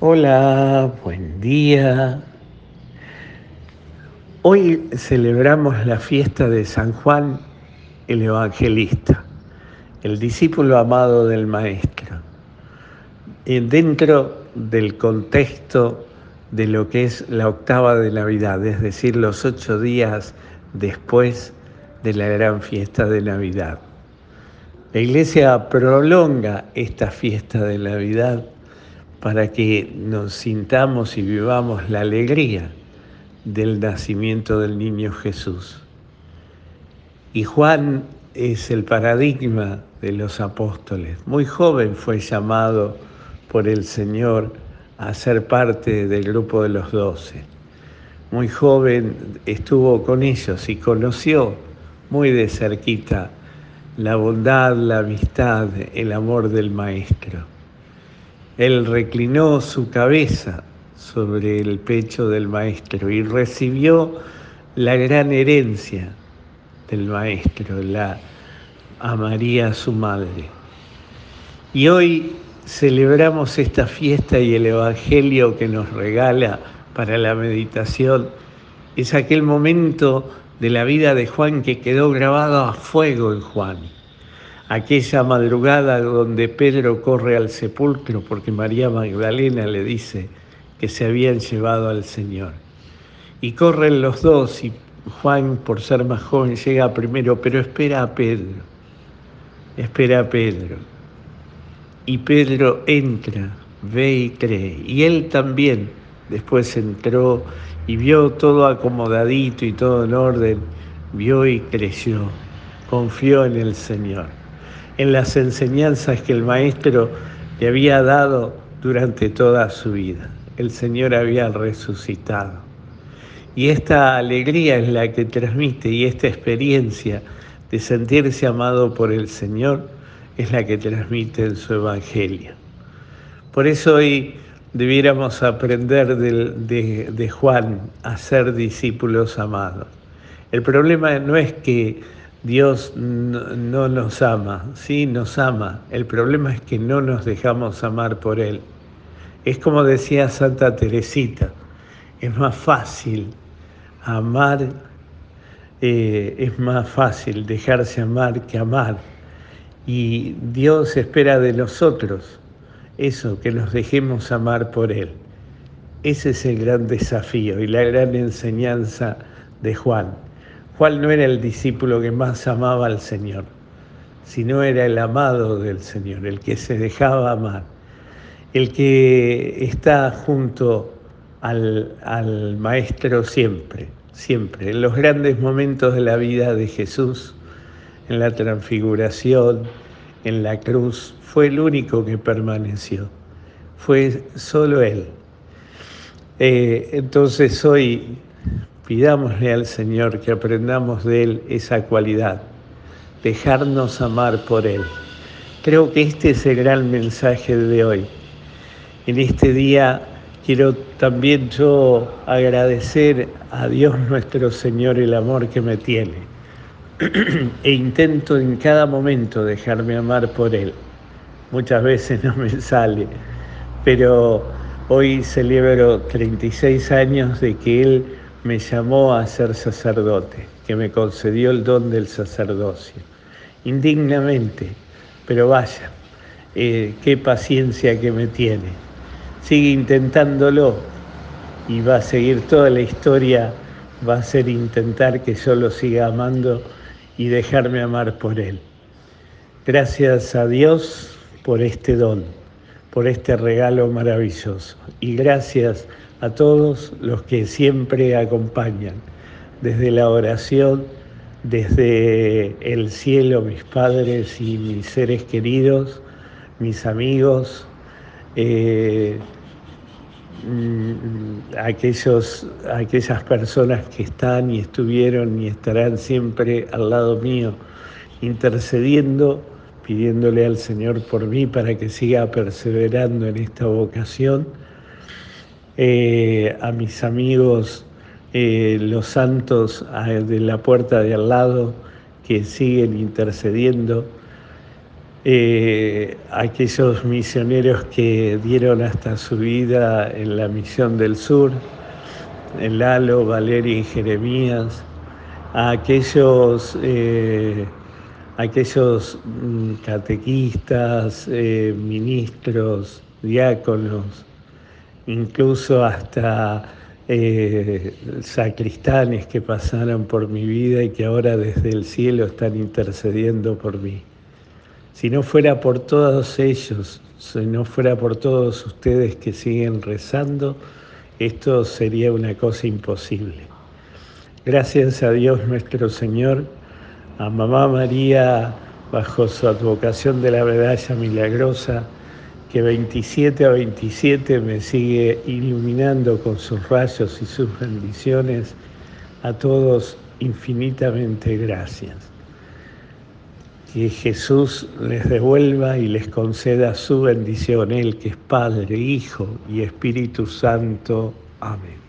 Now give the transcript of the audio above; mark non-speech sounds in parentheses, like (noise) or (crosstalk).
Hola, buen día. Hoy celebramos la fiesta de San Juan el Evangelista, el discípulo amado del Maestro. Dentro del contexto de lo que es la octava de Navidad, es decir, los ocho días después de la gran fiesta de Navidad. La Iglesia prolonga esta fiesta de Navidad para que nos sintamos y vivamos la alegría del nacimiento del niño Jesús. Y Juan es el paradigma de los apóstoles. Muy joven fue llamado por el Señor a ser parte del grupo de los doce. Muy joven estuvo con ellos y conoció muy de cerquita la bondad, la amistad, el amor del Maestro. Él reclinó su cabeza sobre el pecho del maestro y recibió la gran herencia del maestro, la a María su madre. Y hoy celebramos esta fiesta y el Evangelio que nos regala para la meditación es aquel momento de la vida de Juan que quedó grabado a fuego en Juan aquella madrugada donde Pedro corre al sepulcro porque María Magdalena le dice que se habían llevado al Señor. Y corren los dos y Juan, por ser más joven, llega primero, pero espera a Pedro, espera a Pedro. Y Pedro entra, ve y cree. Y él también después entró y vio todo acomodadito y todo en orden, vio y creció, confió en el Señor en las enseñanzas que el Maestro le había dado durante toda su vida. El Señor había resucitado. Y esta alegría es la que transmite y esta experiencia de sentirse amado por el Señor es la que transmite en su Evangelio. Por eso hoy debiéramos aprender de, de Juan a ser discípulos amados. El problema no es que Dios no, nos ama, sí nos ama. El problema es que no nos dejamos amar por Él. Es como decía Santa Teresita, es más fácil amar, eh, es más fácil dejarse amar que amar. Y Dios espera de nosotros eso, que nos dejemos amar por Él. Ese es el gran desafío y la gran enseñanza de Juan. Juan no era el discípulo que más amaba al Señor, sino era el amado del Señor, el que se dejaba amar, el que está junto al, al Maestro siempre, siempre, en los grandes momentos de la vida de Jesús, en la transfiguración, en la cruz, fue el único que permaneció, fue solo Él. Eh, entonces hoy Pidámosle al Señor que aprendamos de Él esa cualidad, dejarnos amar por Él. Creo que este es el gran mensaje de hoy. En este día quiero también yo agradecer a Dios nuestro Señor el amor que me tiene (clears throat) e intento en cada momento dejarme amar por Él. Muchas veces no me sale, pero hoy celebro 36 años de que Él me llamó a ser sacerdote, que me concedió el don del sacerdocio, indignamente, pero vaya, eh, qué paciencia que me tiene. Sigue intentándolo y va a seguir toda la historia, va a ser intentar que yo lo siga amando y dejarme amar por él. Gracias a Dios por este don, por este regalo maravilloso y gracias a todos los que siempre acompañan, desde la oración, desde el cielo, mis padres y mis seres queridos, mis amigos, eh, aquellos, aquellas personas que están y estuvieron y estarán siempre al lado mío, intercediendo, pidiéndole al Señor por mí para que siga perseverando en esta vocación eh, a mis amigos, eh, los santos de la puerta de al lado, que siguen intercediendo, eh, aquellos misioneros que dieron hasta su vida en la misión del sur, en Lalo, Valeria y Jeremías, a aquellos, eh, aquellos mm, catequistas, ministros, diáconos, incluso hasta eh, sacristanes que pasaron por mi vida y que ahora desde el cielo están intercediendo por mí. Si no fuera por todos ellos, si no fuera por todos ustedes que siguen rezando, esto sería una cosa imposible. Gracias a Dios nuestro Señor, a Mamá María, bajo su advocación de la medalla milagrosa, que 27 a 27 me sigue iluminando con sus rayos y sus bendiciones, a todos infinitamente gracias. Que Jesús les devuelva y les conceda su bendición, Él que es Padre, Hijo y Espíritu Santo. Amén.